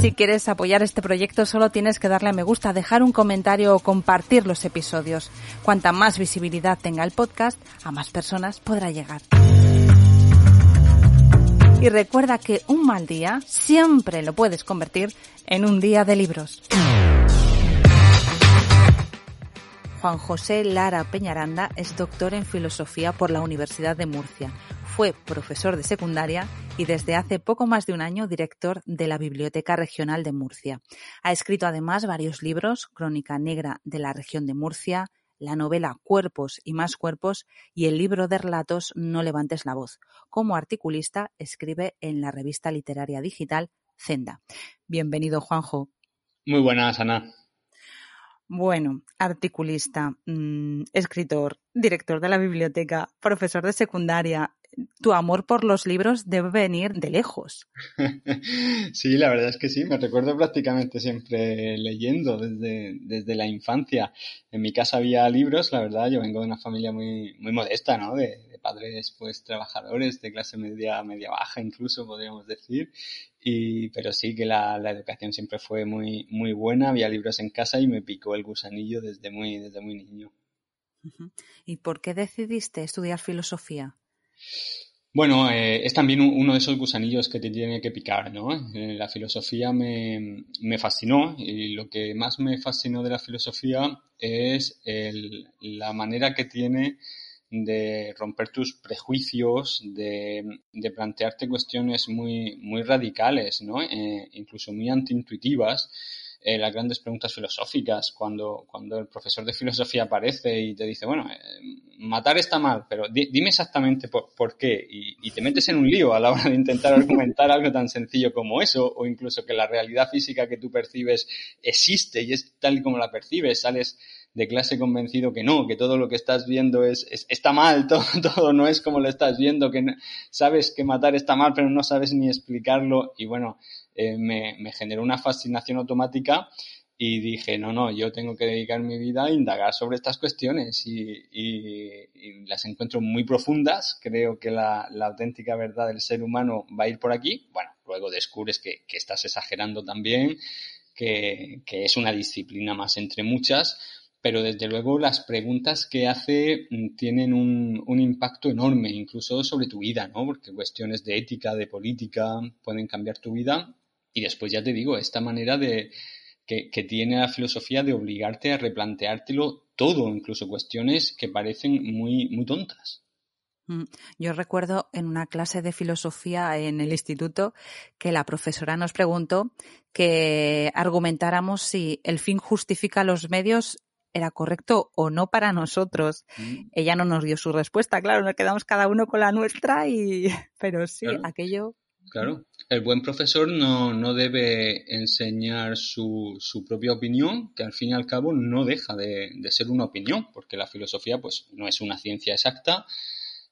Si quieres apoyar este proyecto solo tienes que darle a me gusta, dejar un comentario o compartir los episodios. Cuanta más visibilidad tenga el podcast, a más personas podrá llegar. Y recuerda que un mal día siempre lo puedes convertir en un día de libros. Juan José Lara Peñaranda es doctor en filosofía por la Universidad de Murcia fue profesor de secundaria y desde hace poco más de un año director de la Biblioteca Regional de Murcia. Ha escrito además varios libros, Crónica Negra de la región de Murcia, la novela Cuerpos y más cuerpos y el libro de relatos No levantes la voz. Como articulista escribe en la revista literaria digital Zenda. Bienvenido, Juanjo. Muy buenas, Ana. Bueno, articulista, mm, escritor, director de la biblioteca, profesor de secundaria, tu amor por los libros debe venir de lejos. sí, la verdad es que sí, me recuerdo prácticamente siempre leyendo desde, desde la infancia. En mi casa había libros, la verdad, yo vengo de una familia muy, muy modesta, ¿no? De, padres pues trabajadores, de clase media, media baja incluso, podríamos decir. Y, pero sí que la, la educación siempre fue muy, muy buena, había libros en casa y me picó el gusanillo desde muy, desde muy niño. ¿Y por qué decidiste estudiar filosofía? Bueno, eh, es también uno de esos gusanillos que te tiene que picar, ¿no? Eh, la filosofía me, me, fascinó y lo que más me fascinó de la filosofía es el, la manera que tiene de romper tus prejuicios, de, de plantearte cuestiones muy, muy radicales, ¿no? Eh, incluso muy antiintuitivas eh, las grandes preguntas filosóficas, cuando, cuando el profesor de filosofía aparece y te dice, bueno, eh, matar está mal, pero dime exactamente por, qué, y, te metes en un lío a la hora de intentar argumentar algo tan sencillo como eso, o incluso que la realidad física que tú percibes existe y es tal y como la percibes, sales de clase convencido que no, que todo lo que estás viendo es, está mal, todo, todo, no es como lo estás viendo, que sabes que matar está mal, pero no sabes ni explicarlo. Y bueno, eh, me, generó una fascinación automática y dije, no, no, yo tengo que dedicar mi vida a indagar sobre estas cuestiones y, las encuentro muy profundas. Creo que la, auténtica verdad del ser humano va a ir por aquí. Bueno, luego descubres que, estás exagerando también, que, es una disciplina más entre muchas, pero desde luego las preguntas que hace mm, tienen un, impacto enorme, incluso sobre tu vida, ¿no? Porque cuestiones de ética, de política, pueden cambiar tu vida y después ya te digo, esta manera de que, tiene la filosofía de obligarte a replanteártelo todo, incluso cuestiones que parecen muy, muy tontas. Mm, yo recuerdo en una clase de filosofía en el instituto que la profesora nos preguntó que argumentáramos si el fin justifica los medios era correcto o no para nosotros. Mm. Ella no nos dio su respuesta, claro, nos quedamos cada uno con la nuestra y pero sí, aquello Claro, el buen profesor no, no debe enseñar su, su, propia opinión, que al fin y al cabo no deja de, de, ser una opinión, porque la filosofía pues no es una ciencia exacta,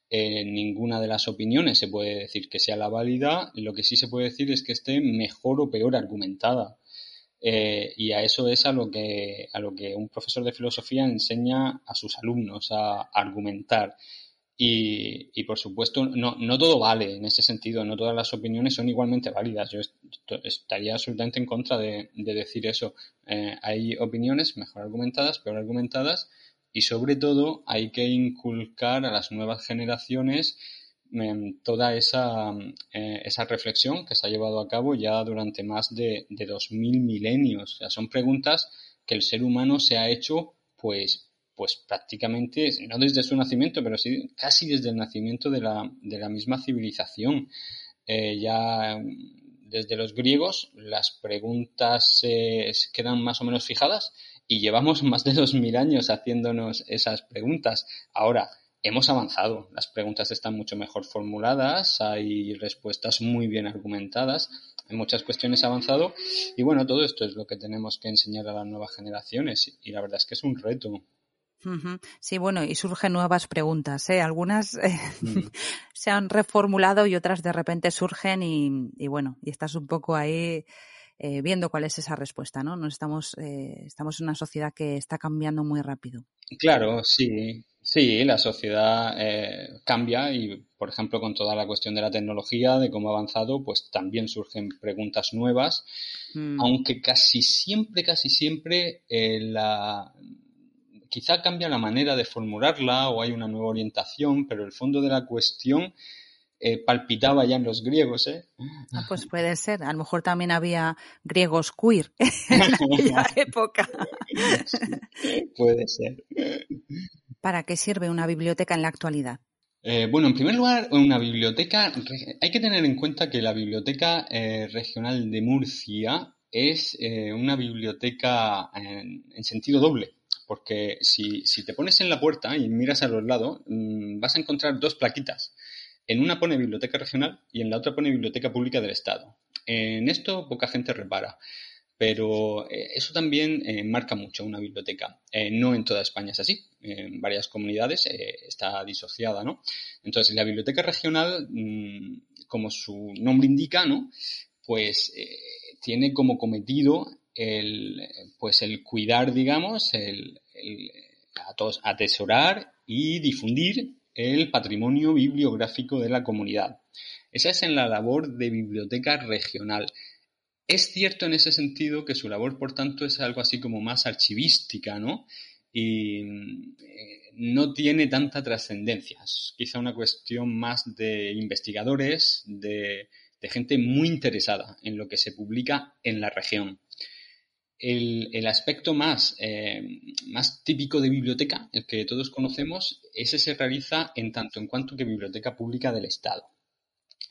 en ninguna de las opiniones se puede decir que sea la válida, lo que sí se puede decir es que esté mejor o peor argumentada. Eh, y a eso es a lo que a lo que un profesor de filosofía enseña a sus alumnos a argumentar y, y, por supuesto, no, no todo vale en ese sentido, no todas las opiniones son igualmente válidas. Yo estaría absolutamente en contra de, de decir eso. Eh, hay opiniones mejor argumentadas, peor argumentadas, y sobre todo hay que inculcar a las nuevas generaciones toda esa, eh, esa reflexión que se ha llevado a cabo ya durante más de, de 2000 milenios. Son preguntas que el ser humano se ha hecho pues pues prácticamente, no desde su nacimiento, pero sí casi desde el nacimiento de la, de la misma civilización. Eh, ya desde los griegos las preguntas se quedan más o menos fijadas y llevamos más de dos mil años haciéndonos esas preguntas. Ahora, hemos avanzado, las preguntas están mucho mejor formuladas, hay respuestas muy bien argumentadas, en muchas cuestiones avanzado y bueno, todo esto es lo que tenemos que enseñar a las nuevas generaciones y la verdad es que es un reto Sí, bueno, y surgen nuevas preguntas. ¿eh? Algunas eh, mm. se han reformulado y otras de repente surgen y, bueno, y estás un poco ahí eh, viendo cuál es esa respuesta, ¿no? estamos, eh, estamos en una sociedad que está cambiando muy rápido. Claro, sí. Sí, la sociedad cambia y, por ejemplo, con toda la cuestión de la tecnología, de cómo ha avanzado, pues también surgen preguntas nuevas, mm. aunque casi siempre, casi siempre la, quizá cambia la manera de formularla o hay una nueva orientación, pero el fondo de la cuestión eh, palpitaba ya en los griegos, ¿eh? Ah, pues puede ser. A lo mejor también había griegos queer en aquella época. puede ser. ¿Para qué sirve una biblioteca en la actualidad? Eh, bueno, en primer lugar, una biblioteca, hay que tener en cuenta que la Biblioteca eh, Regional de Murcia es una biblioteca en sentido doble porque si, te pones en la puerta y miras a los lados, mm, vas a encontrar dos plaquitas. En una pone Biblioteca Regional y en la otra pone Biblioteca Pública del Estado. En esto poca gente repara, pero eh, eso también eh, marca mucho una biblioteca. Eh, no en toda España es así, en varias comunidades está disociada, ¿no? Entonces, la Biblioteca Regional, mm, como su nombre indica, ¿no? Pues tiene como cometido el, pues el cuidar, digamos, el, atesorar y difundir el patrimonio bibliográfico de la comunidad. Esa es en la labor de biblioteca regional. Es cierto en ese sentido que su labor, por tanto, es algo así como más archivística, ¿no? Y eh, no tiene tanta trascendencia. Es quizá una cuestión más de investigadores, de gente muy interesada en lo que se publica en la región el, aspecto más, eh, más típico de biblioteca, el que todos conocemos, ese se realiza en tanto en cuanto que biblioteca pública del Estado.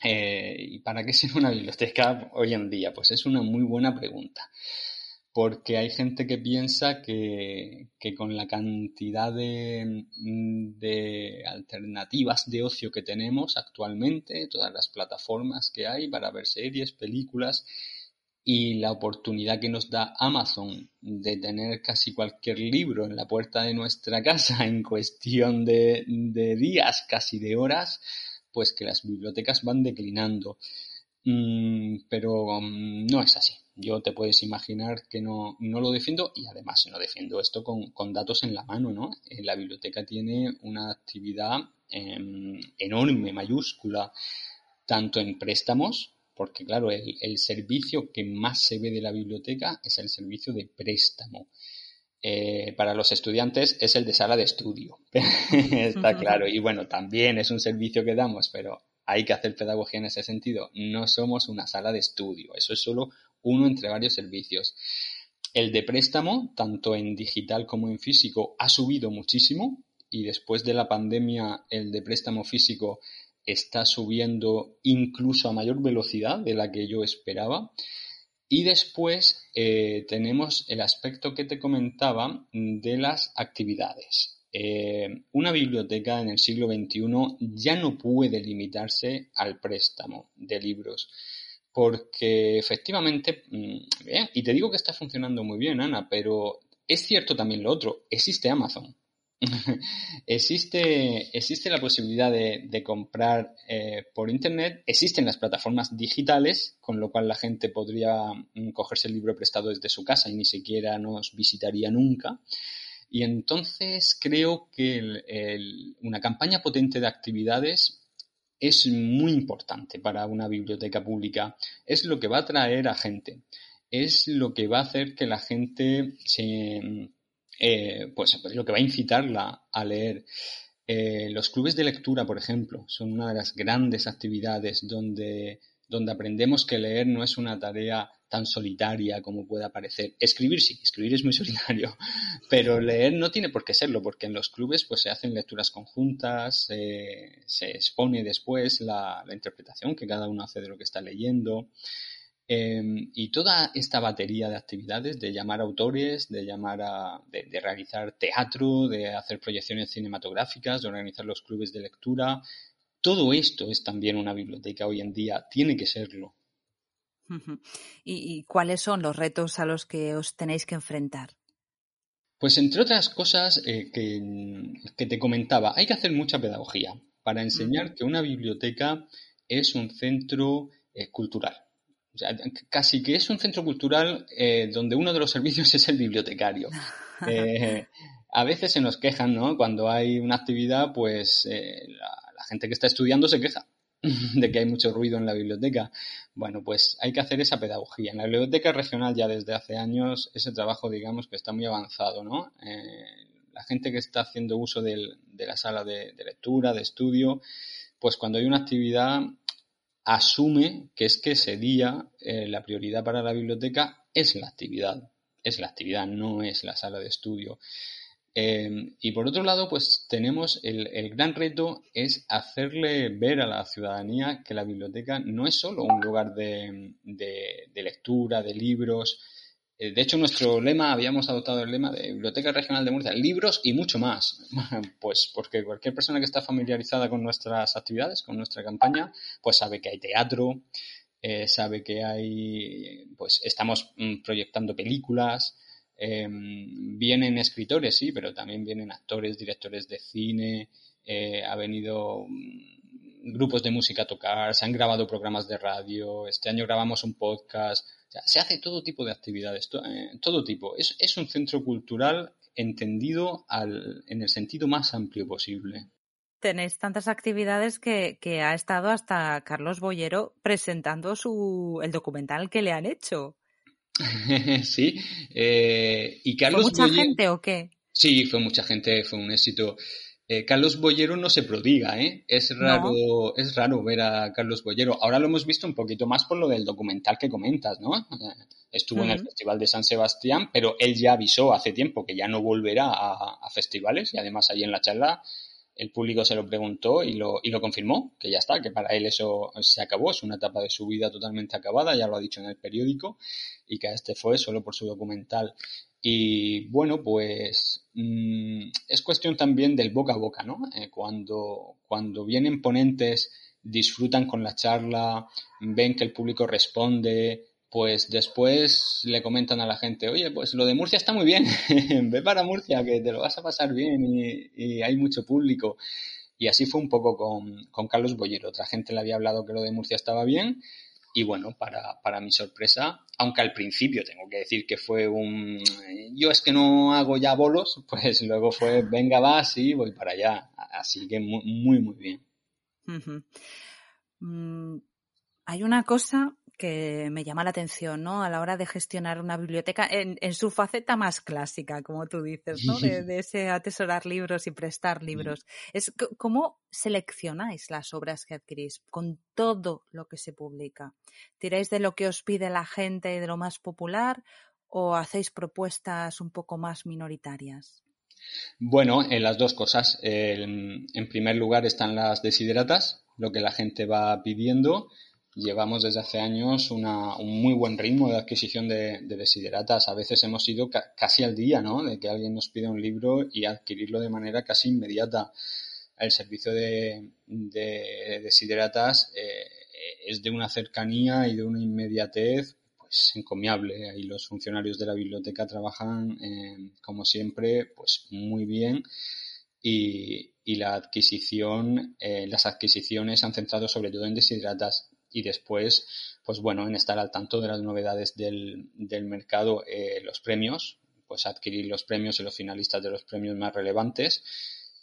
Eh, ¿Y para qué sirve una biblioteca hoy en día? Pues es una muy buena pregunta. Porque hay gente que piensa que, con la cantidad de, de, alternativas de ocio que tenemos actualmente, todas las plataformas que hay para ver series, películas, y la oportunidad que nos da Amazon de tener casi cualquier libro en la puerta de nuestra casa en cuestión de, días, casi de horas, pues que las bibliotecas van declinando. Mm, pero mm, no es así. Yo te puedes imaginar que no, no lo defiendo y además no defiendo esto con, con datos en la mano, ¿no? Eh, la biblioteca tiene una actividad em, enorme, mayúscula, tanto en préstamos, porque claro, el, servicio que más se ve de la biblioteca es el servicio de préstamo. Eh, para los estudiantes es el de sala de estudio, está claro. Y bueno, también es un servicio que damos, pero hay que hacer pedagogía en ese sentido. No somos una sala de estudio, eso es solo uno entre varios servicios. El de préstamo, tanto en digital como en físico, ha subido muchísimo y después de la pandemia el de préstamo físico está subiendo incluso a mayor velocidad de la que yo esperaba. Y después eh, tenemos el aspecto que te comentaba de las actividades. Eh, una biblioteca en el siglo XXI ya no puede limitarse al préstamo de libros, porque efectivamente, mm, y te digo que está funcionando muy bien, Ana, pero es cierto también lo otro, existe Amazon. existe, existe la posibilidad de, comprar eh, por Internet, existen las plataformas digitales, con lo cual la gente podría mm, cogerse el libro prestado desde su casa y ni siquiera nos visitaría nunca. Y entonces creo que una campaña potente de actividades es muy importante para una biblioteca pública. Es lo que va a atraer a gente. Es lo que va a hacer que la gente se eh, pues lo que va a incitarla a leer. Eh, los clubes de lectura, por ejemplo, son una de las grandes actividades donde, donde aprendemos que leer no es una tarea tan solitaria como pueda parecer. Escribir sí, escribir es muy solitario, pero leer no tiene por qué serlo, porque en los clubes pues se hacen lecturas conjuntas, se expone después la, la, interpretación que cada uno hace de lo que está leyendo. Em, y toda esta batería de actividades, de llamar a autores, de llamar a, de, realizar teatro, de hacer proyecciones cinematográficas, de organizar los clubes de lectura, todo esto es también una biblioteca hoy en día, tiene que serlo. ¿Y, cuáles son los retos a los que os tenéis que enfrentar? Pues entre otras cosas eh, que, te comentaba, hay que hacer mucha pedagogía para enseñar que una biblioteca es un centro eh, cultural. O sea, casi que es un centro cultural eh, donde uno de los servicios es el bibliotecario. a veces se nos quejan, ¿no? Cuando hay una actividad, pues la gente que está estudiando se queja de que hay mucho ruido en la biblioteca. Bueno, pues hay que hacer esa pedagogía. En la biblioteca regional ya desde hace años ese trabajo, digamos, que está muy avanzado, ¿no? Eh, la gente que está haciendo uso de la sala de, lectura, de estudio, pues cuando hay una actividad asume que es que ese día eh, la prioridad para la biblioteca es la actividad, es la actividad, no es la sala de estudio. Em, y por otro lado, pues tenemos el, gran reto es hacerle ver a la ciudadanía que la biblioteca no es solo un lugar de, lectura, de libros. Eh, de hecho, nuestro lema, habíamos adoptado el lema de Biblioteca Regional de Murcia, libros y mucho más. Pues porque cualquier persona que está familiarizada con nuestras actividades, con nuestra campaña, pues sabe que hay teatro, eh, sabe que hay, pues estamos mm, proyectando películas, Em, vienen escritores, sí, pero también vienen actores, directores de cine, eh, ha venido mm, grupos de música a tocar, se han grabado programas de radio, este año grabamos un podcast, se hace todo tipo de actividades, eh, todo tipo. Es, es, un centro cultural entendido al, en el sentido más amplio posible. Tenéis tantas actividades que, que ha estado hasta Carlos Boyero presentando su, el documental que le han hecho. sí. Eh, y Carlos ¿Fue mucha gente o qué? Sí, fue mucha gente, fue un éxito. Eh, Carlos Boyero no se prodiga, ¿eh? Es raro, es raro ver a Carlos Boyero. Ahora lo hemos visto un poquito más por lo del documental que comentas, ¿no? Estuvo en el Festival de San Sebastián, pero él ya avisó hace tiempo que ya no volverá a, a festivales y además ahí en la charla el público se lo preguntó y lo, y lo confirmó, que ya está, que para él eso se acabó, es una etapa de su vida totalmente acabada, ya lo ha dicho en el periódico, y que este fue solo por su documental. Y bueno, pues mm, es cuestión también del boca a boca, ¿no? Eh, cuando, cuando vienen ponentes, disfrutan con la charla, ven que el público responde, pues después le comentan a la gente, oye, pues lo de Murcia está muy bien, ve para Murcia, que te lo vas a pasar bien y, hay mucho público. Y así fue un poco con, Carlos Bollero. Otra gente le había hablado que lo de Murcia estaba bien. Y bueno, para, para mi sorpresa, aunque al principio tengo que decir que fue un... Yo es que no hago ya bolos, pues luego fue, venga, va, sí, voy para allá. Así que muy, muy, bien. Mm, hay una cosa que me llama la atención, ¿no? A la hora de gestionar una biblioteca en, su faceta más clásica, como tú dices, ¿no? De, ese atesorar libros y prestar libros. Es cómo seleccionáis las obras que adquirís con todo lo que se publica. ¿Tiráis de lo que os pide la gente y de lo más popular o hacéis propuestas un poco más minoritarias? Bueno, en las dos cosas. en primer lugar están las desideratas, lo que la gente va pidiendo llevamos desde hace años una, un muy buen ritmo de adquisición de, desideratas. A veces hemos ido casi al día, ¿no? De que alguien nos pide un libro y adquirirlo de manera casi inmediata. El servicio de, de desideratas eh, es de una cercanía y de una inmediatez pues encomiable. Y los funcionarios de la biblioteca trabajan, eh, como siempre, pues muy bien. Y, y la adquisición, eh, las adquisiciones han centrado sobre todo en desideratas y después, pues bueno, en estar al tanto de las novedades del, del mercado, eh, los premios, pues adquirir los premios y los finalistas de los premios más relevantes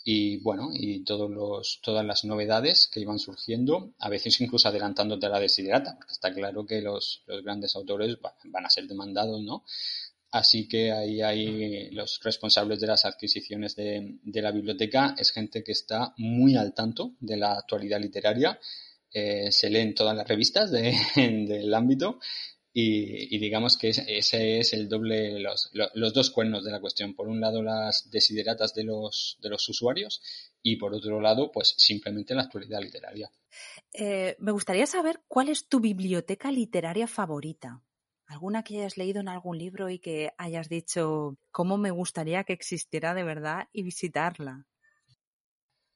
y bueno, y todos los, todas las novedades que iban surgiendo, a veces incluso adelantándote a la desiderata, porque está claro que los, los grandes autores van a ser demandados, ¿no? Así que ahí hay los responsables de las adquisiciones de, de la biblioteca, es gente que está muy al tanto de la actualidad literaria eh, se leen todas las revistas del ámbito y, digamos que ese es el doble, los, dos cuernos de la cuestión. Por un lado, las desideratas de los, de los usuarios y por otro lado, pues simplemente la actualidad literaria. Eh, me gustaría saber cuál es tu biblioteca literaria favorita. ¿Alguna que hayas leído en algún libro y que hayas dicho cómo me gustaría que existiera de verdad y visitarla?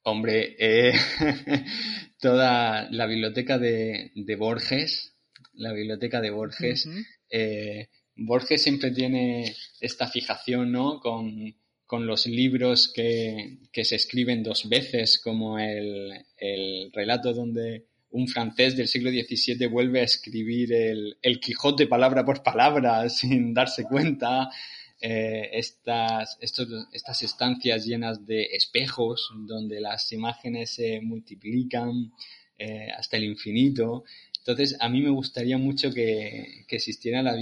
Hombre, eh, toda la biblioteca de, Borges, la biblioteca de Borges, eh, Borges siempre tiene esta fijación, ¿no? Con, los libros que, se escriben dos veces, como el, relato donde un francés del siglo XVII vuelve a escribir el, el Quijote palabra por palabra sin darse cuenta, eh, estas, estas estancias llenas de espejos donde las imágenes se multiplican eh, hasta el infinito. Entonces, a mí me gustaría mucho que, existiera la,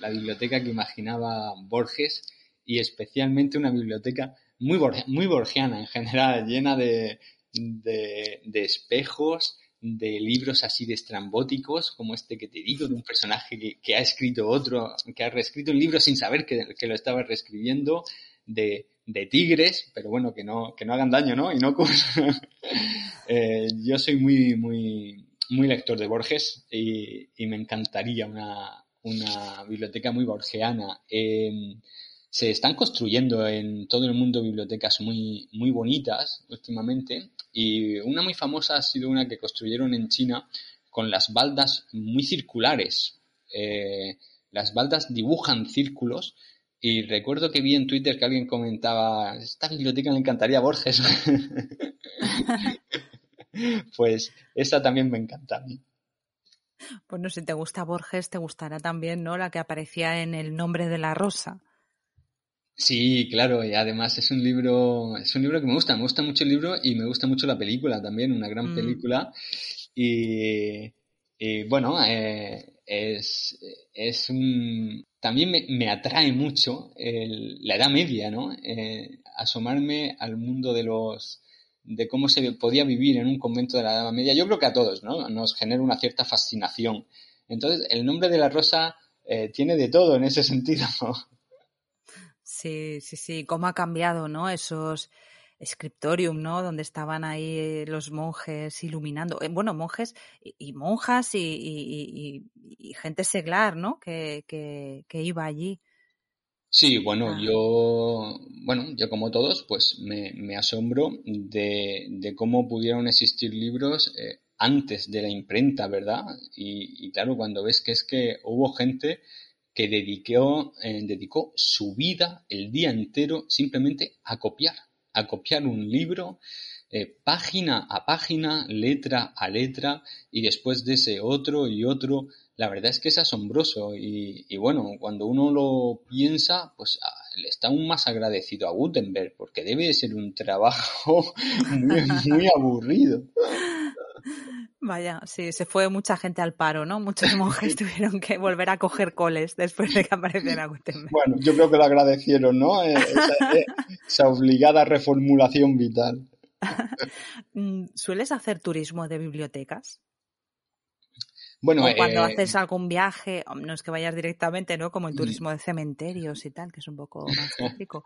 la, biblioteca que imaginaba Borges y especialmente una biblioteca muy, muy borgiana en general, llena de, de espejos, de libros así de estrambóticos, como este que te digo, de un personaje que, ha escrito otro, que ha reescrito un libro sin saber que, lo estaba reescribiendo, de, tigres, pero bueno, que no, que no hagan daño, ¿no? Y no eh, yo soy muy, muy, muy lector de Borges y, me encantaría una, una, biblioteca muy borgiana. Em, se están construyendo en todo el mundo bibliotecas muy, muy bonitas últimamente y una muy famosa ha sido una que construyeron en China con las baldas muy circulares. Eh, las baldas dibujan círculos y recuerdo que vi en Twitter que alguien comentaba, esta biblioteca me encantaría a Borges. pues esa también me encanta a mí. Bueno, si te gusta Borges, te gustará también, ¿no? La que aparecía en El nombre de la rosa. Sí, claro, y además es un libro, es un libro que me gusta, me gusta mucho el libro y me gusta mucho la película también, una gran mm. película. Y, bueno, eh, es, es un, también me, atrae mucho la Edad Media, ¿no? Eh, asomarme al mundo de los, de cómo se podía vivir en un convento de la Edad Media. Yo creo que a todos, ¿no? Nos genera una cierta fascinación. Entonces, el nombre de la rosa eh, tiene de todo en ese sentido. Sí, sí, sí, cómo ha cambiado, ¿no? Esos scriptorium, ¿no? Donde estaban ahí los monjes iluminando, eh, bueno, monjes y, monjas y, gente seglar, ¿no? Que, que, iba allí. Sí, bueno, ah. yo, bueno, yo como todos, pues me, me asombro de, de, cómo pudieron existir libros eh, antes de la imprenta, ¿verdad? Y, y, claro, cuando ves que es que hubo gente que dedicó, eh, dedicó su vida el día entero simplemente a copiar, a copiar un libro eh, página a página, letra a letra y después de ese otro y otro. La verdad es que es asombroso y, bueno, cuando uno lo piensa, pues ah, le está aún más agradecido a Gutenberg porque debe de ser un trabajo muy aburrido. Vaya, sí, se fue mucha gente al paro, ¿no? Muchos monjes tuvieron que volver a coger coles después de que apareciera Gutenberg. Bueno, yo creo que lo agradecieron, ¿no? Eh, eh, esa, obligada reformulación vital. Mm, ¿Sueles hacer turismo de bibliotecas? Bueno, o cuando eh, haces algún viaje, no es que vayas directamente, ¿no? Como el turismo de cementerios y tal, que es un poco más típico,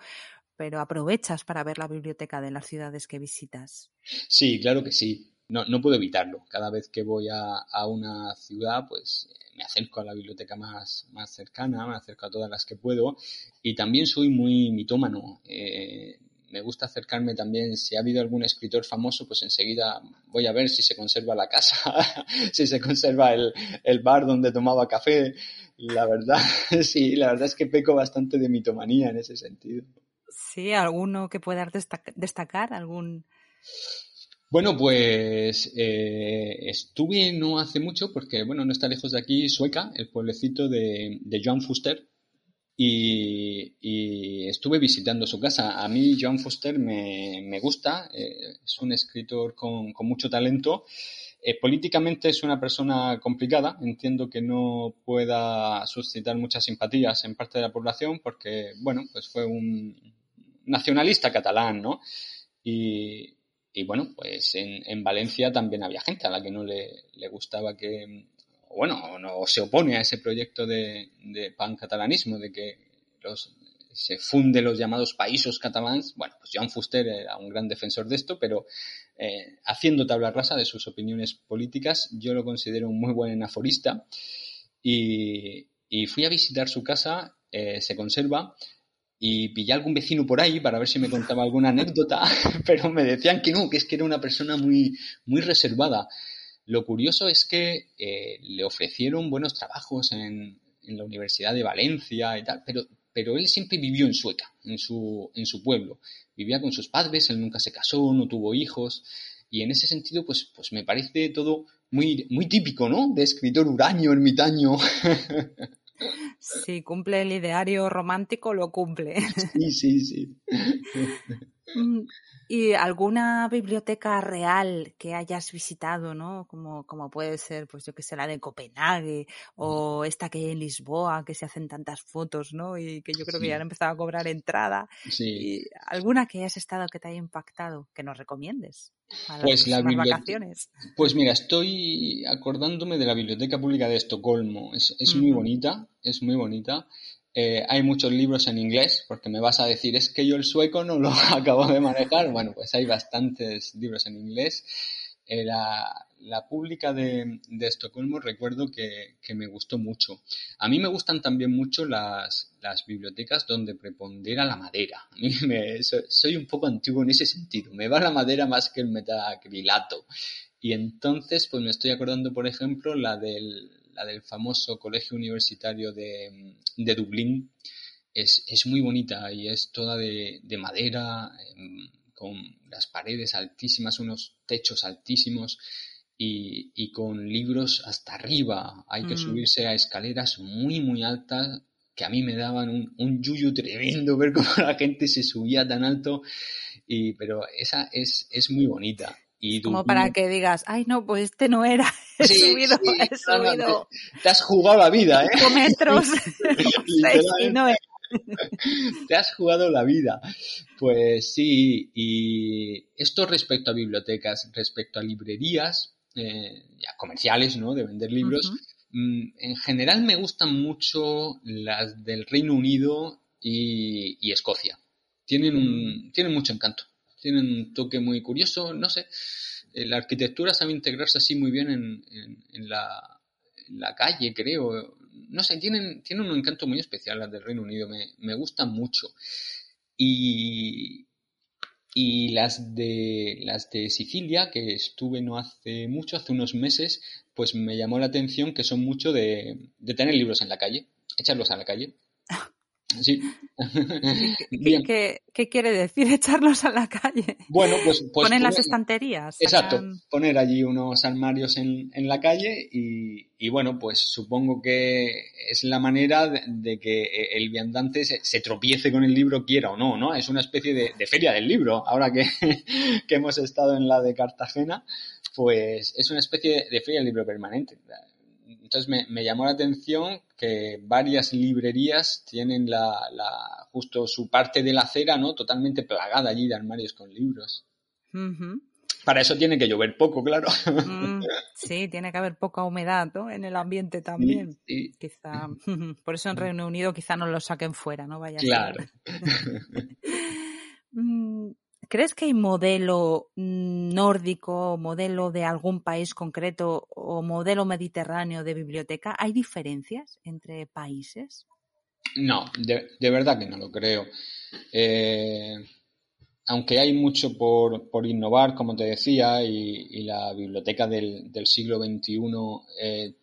pero aprovechas para ver la biblioteca de las ciudades que visitas. Sí, claro que sí no, no puedo evitarlo. Cada vez que voy a, a una ciudad, pues me acerco a la biblioteca más, más cercana, me acerco a todas las que puedo y también soy muy mitómano. Eh, me gusta acercarme también, si ha habido algún escritor famoso, pues enseguida voy a ver si se conserva la casa, si se conserva el, el, bar donde tomaba café. La verdad, sí, la verdad es que peco bastante de mitomanía en ese sentido. Sí, ¿alguno que puedas destacar? ¿Algún bueno, pues eh, estuve no hace mucho, porque bueno, no está lejos de aquí, Sueca, el pueblecito de, de Joan Fuster, y, estuve visitando su casa. A mí Joan Fuster me, gusta, eh, es un escritor con, mucho talento. Eh, políticamente es una persona complicada, entiendo que no pueda suscitar muchas simpatías en parte de la población porque, bueno, pues fue un nacionalista catalán, ¿no? Y, y bueno, pues en, en, Valencia también había gente a la que no le, le gustaba que, bueno, no se opone a ese proyecto de, de pancatalanismo, de que los, se funde los llamados países catalans. Bueno, pues Joan Fuster era un gran defensor de esto, pero eh, haciendo tabla rasa de sus opiniones políticas, yo lo considero un muy buen aforista. Y, y fui a visitar su casa, eh, se conserva, y pillé a algún vecino por ahí para ver si me contaba alguna anécdota, pero me decían que no, que es que era una persona muy, muy reservada. Lo curioso es que eh, le ofrecieron buenos trabajos en, en la Universidad de Valencia y tal, pero, pero él siempre vivió en Sueca, en su, en su pueblo. Vivía con sus padres, él nunca se casó, no tuvo hijos. Y en ese sentido, pues, pues me parece todo muy, muy típico, ¿no? De escritor huraño, ermitaño. Si cumple el ideario romántico, lo cumple. Sí, sí, sí. Mm, ¿Y alguna biblioteca real que hayas visitado, ¿no? Como, como puede ser, pues yo que sé, la de Copenhague o esta que hay en Lisboa, que se hacen tantas fotos, ¿no? Y que yo creo que ya han empezado a cobrar entrada. Sí. Y ¿Alguna que hayas estado que te haya impactado, que nos recomiendes? Para Pues la las vacaciones. Pues mira, estoy acordándome de la Biblioteca Pública de Estocolmo. Es, es muy bonita, es muy bonita. Eh, hay muchos libros en inglés, porque me vas a decir, es que yo el sueco no lo acabo de manejar. Bueno, pues hay bastantes libros en inglés. Eh, la, la pública de, de Estocolmo recuerdo que, que me gustó mucho. A mí me gustan también mucho las, las bibliotecas donde prepondera la madera. A mí me- so- soy un poco antiguo en ese sentido. Me va la madera más que el metacrilato. Y entonces, pues me estoy acordando, por ejemplo, la del, la del famoso colegio universitario de, de Dublín. Es, es muy bonita y es toda de, de madera, em, con las paredes altísimas, unos techos altísimos y, y con libros hasta arriba. Hay que Mm. subirse a escaleras muy, muy altas que a mí me daban un, un yuyu tremendo ver cómo la gente se subía tan alto. Y, pero esa es, es muy bonita. Y Como para que digas, ay no, pues este no era, he Sí, subido, sí, he subido te has jugado la vida, ¿eh? cinco metros, no sé, y no era. Te has jugado la vida. Pues sí, y esto respecto a bibliotecas, respecto a librerías, eh, ya comerciales, ¿no? De vender libros. Mm, En general me gustan mucho las del Reino Unido y, y Escocia. Tienen, un, tienen mucho encanto. Tienen un toque muy curioso, no sé. eh, La arquitectura sabe integrarse así muy bien en, la calle, creo. No sé, tienen, tienen un encanto muy especial las del Reino Unido. Me, me gustan mucho. Y, y las de, las de Sicilia, que estuve no hace mucho, hace unos meses, pues me llamó la atención que son mucho de, de tener libros en la calle, echarlos a la calle. Sí. ¿Qué, Bien. qué- qué quiere decir echarlos a la calle? Bueno, pues, pues Ponen las poner- estanterías. Exacto, sacan- poner allí unos armarios en, en la calle y, y bueno, pues supongo que es la manera de, de que el viandante se, se tropiece con el libro, quiera o no, ¿no? Es una especie de, de feria del libro. Ahora que, que hemos estado en la de Cartagena, pues es una especie de feria del libro permanente. Entonces me, me llamó la atención que varias librerías tienen la, la- justo su parte de la acera, ¿no? Totalmente plagada allí de armarios con libros. Para eso tiene que llover poco, claro. Mm, sí, tiene que haber poca humedad ¿no? en el ambiente también. Sí, Quizá, por eso en Reino Unido quizá no lo saquen fuera, ¿no? Vaya claro. ¿Crees que hay modelo nórdico, modelo de algún país concreto o modelo mediterráneo de biblioteca? ¿Hay diferencias entre países? No, de, verdad que no lo creo. Eh, aunque hay mucho por, por innovar, como te decía, y, y la biblioteca del, del siglo XXI eh,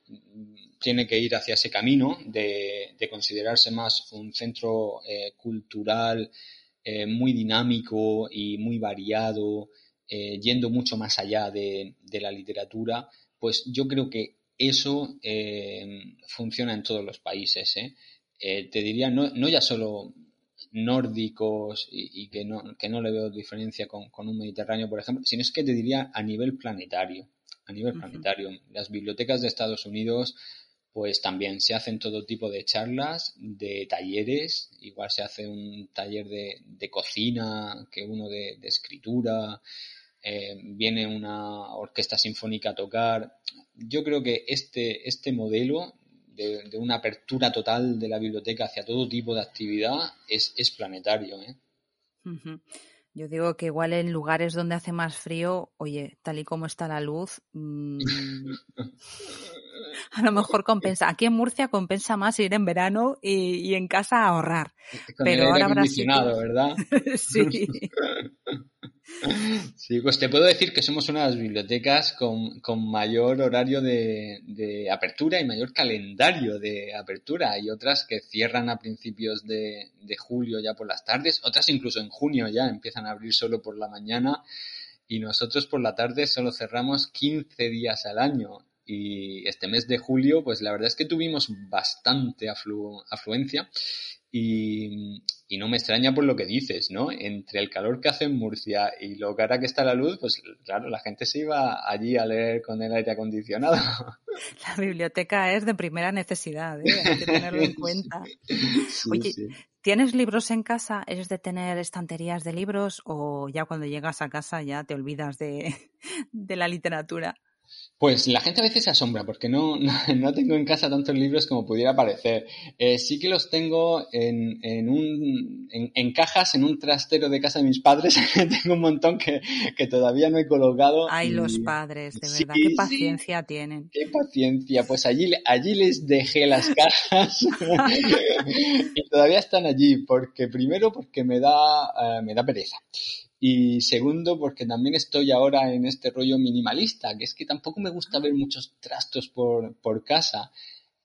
tiene que ir hacia ese camino de, de considerarse más un centro eh, cultural eh, muy dinámico y muy variado, eh, yendo mucho más allá de, de la literatura, pues yo creo que eso eh, funciona en todos los países. te diría, no, no ya solo nórdicos y, y que, no, que no le veo diferencia con, con, un Mediterráneo, por ejemplo, sino es que te diría a nivel planetario. A nivel planetario. Uh -huh. Las bibliotecas de Estados Unidos, pues también se hacen todo tipo de charlas, de talleres, igual se hace un taller de, de cocina, que uno de, de escritura, eh, viene una orquesta sinfónica a tocar. Yo creo que este, este modelo de, de, una apertura total de la biblioteca hacia todo tipo de actividad es, es planetario. ¿eh? Uh -huh. Yo digo que igual en lugares donde hace más frío, oye, tal y como está la luz, mmm, a lo mejor compensa. Aquí en Murcia compensa más ir en verano y, y en casa ahorrar. Con Pero el aire ahora acondicionado, ¿verdad? sí. Sí, pues te puedo decir que somos una de las bibliotecas con, mayor horario de, apertura y mayor calendario de apertura. Hay otras que cierran a principios de, de, julio ya por las tardes, otras incluso en junio ya empiezan a abrir solo por la mañana y nosotros por la tarde solo cerramos 15 días al año. Y este mes de julio, pues la verdad es que tuvimos bastante afluencia y, no me extraña por lo que dices, ¿no? Entre el calor que hace en Murcia y lo cara que está la luz, pues claro, la gente se iba allí a leer con el aire acondicionado. La biblioteca es de primera necesidad, ¿eh? hay que tenerlo en cuenta. Oye, ¿tienes libros en casa? ¿Eres de tener estanterías de libros o ya cuando llegas a casa ya te olvidas de la literatura? Pues la gente a veces se asombra porque no, no, tengo en casa tantos libros como pudiera parecer. Eh, sí que los tengo en, en, un, en, cajas, en un trastero de casa de mis padres. tengo un montón que, que, todavía no he colocado. Ay, los padres, de verdad, qué paciencia tienen. Qué paciencia. Pues allí, allí les dejé las cajas y todavía están allí porque primero porque me da, eh, me da pereza. Y segundo, porque también estoy ahora en este rollo minimalista, que es que tampoco me gusta ver muchos trastos por, por casa.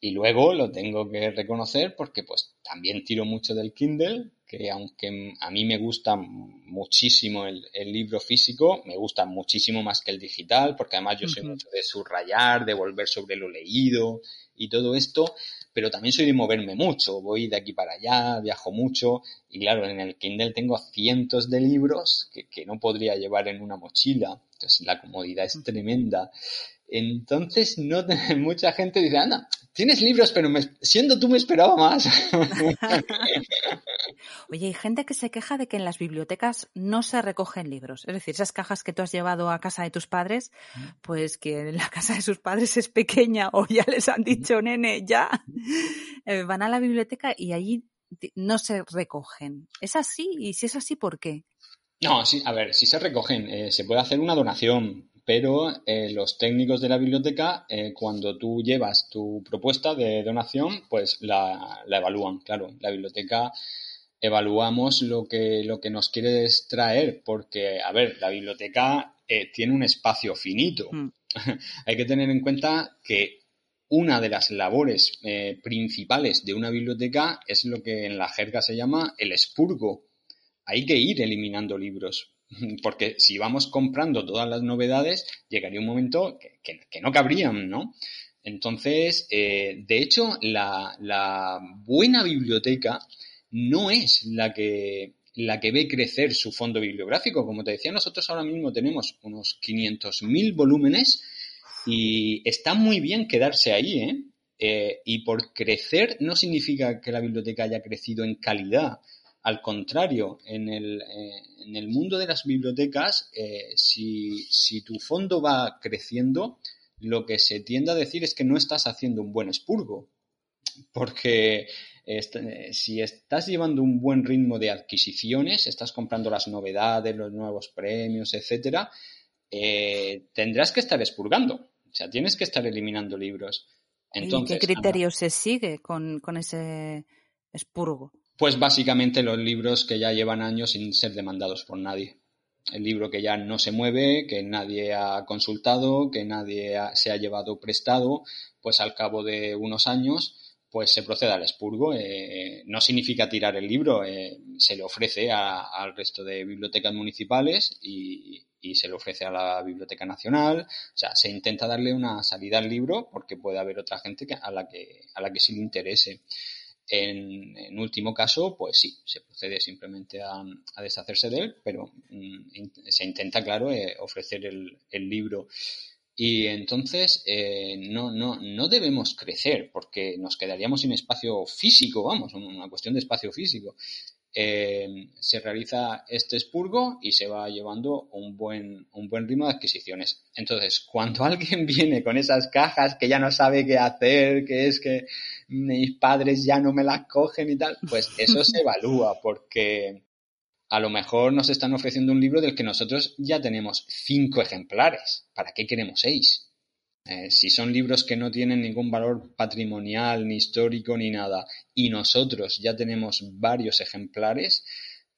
Y luego lo tengo que reconocer porque pues también tiro mucho del Kindle, que aunque a mí me gusta muchísimo el, libro físico, me gusta muchísimo más que el digital, porque además yo soy mucho de subrayar, de volver sobre lo leído y todo esto, pero también soy de moverme mucho, voy de aquí para allá, viajo mucho y claro, en el Kindle tengo cientos de libros que, no podría llevar en una mochila, entonces la comodidad es tremenda. Entonces, no mucha gente dice, anda, tienes libros, pero siendo tú me esperaba más. Oye, hay gente que se queja de que en las bibliotecas no se recogen libros. Es decir, esas cajas que tú has llevado a casa de tus padres, pues que la casa de sus padres es pequeña o ya les han dicho, nene, ya, eh, van a la biblioteca y allí no se recogen. ¿Es así? Y si es así, ¿por qué? No, sí, a ver, si se recogen, eh, se puede hacer una donación, pero eh, los técnicos de la biblioteca, cuando tú llevas tu propuesta de donación, pues la, la evalúan, claro. La biblioteca evaluamos lo que, lo que nos quiere traer, porque, a ver, la biblioteca eh, tiene un espacio finito. Mm. Hay que tener en cuenta que una de las labores eh, principales de una biblioteca es lo que en la jerga se llama el expurgo. Hay que ir eliminando libros, porque si vamos comprando todas las novedades, llegaría un momento que, no cabrían, ¿no? Entonces, eh, de hecho, la, buena biblioteca no es la que, la que ve crecer su fondo bibliográfico. Como te decía, nosotros ahora mismo tenemos unos 500.000 volúmenes y está muy bien quedarse ahí, ¿eh? ¿eh? Y por crecer no significa que la biblioteca haya crecido en calidad. Al contrario, en el, eh, en el mundo de las bibliotecas, eh, si, si tu fondo va creciendo, lo que se tiende a decir es que no estás haciendo un buen expurgo. Porque eh, si estás llevando un buen ritmo de adquisiciones, estás comprando las novedades, los nuevos premios, etcétera, eh, tendrás que estar expurgando. O sea, tienes que estar eliminando libros. Entonces, ¿Y qué criterio se sigue con, con ese expurgo? Pues básicamente los libros que ya llevan años sin ser demandados por nadie. El libro que ya no se mueve, que nadie ha consultado, que nadie se ha llevado prestado, pues al cabo de unos años pues se procede al expurgo. Eh, no significa tirar el libro, eh, se le ofrece al resto de bibliotecas municipales y, se le ofrece a la Biblioteca Nacional. O sea, se intenta darle una salida al libro porque puede haber otra gente a, la que, a la que sí le interese. En, último caso, pues sí, se procede simplemente a, deshacerse de él, pero mm, se intenta, claro, eh, ofrecer el, libro. Y entonces eh, no, no, no debemos crecer porque nos quedaríamos sin espacio físico, vamos, una cuestión de espacio físico. Eh, se realiza este expurgo y se va llevando un buen, un buen ritmo de adquisiciones. Entonces, cuando alguien viene con esas cajas que ya no sabe qué hacer, que es que mis padres ya no me las cogen y tal, pues eso se evalúa porque a lo mejor nos están ofreciendo un libro del que nosotros ya tenemos cinco ejemplares. ¿Para qué queremos seis? Eh, si son libros que no tienen ningún valor patrimonial, ni histórico, ni nada, y nosotros ya tenemos varios ejemplares,